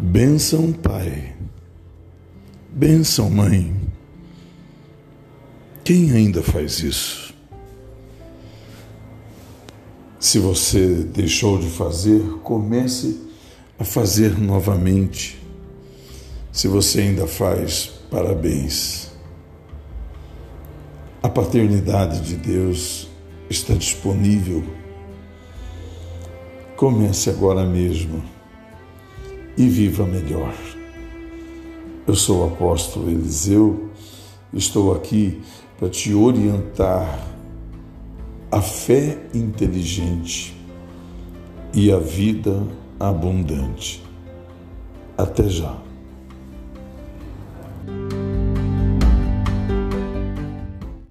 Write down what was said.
Benção, Pai. Benção, Mãe. Quem ainda faz isso? Se você deixou de fazer, comece a fazer novamente. Se você ainda faz, parabéns. A paternidade de Deus está disponível. Comece agora mesmo e viva melhor. Eu sou o apóstolo Eliseu, estou aqui para te orientar a fé inteligente e a vida abundante. Até já.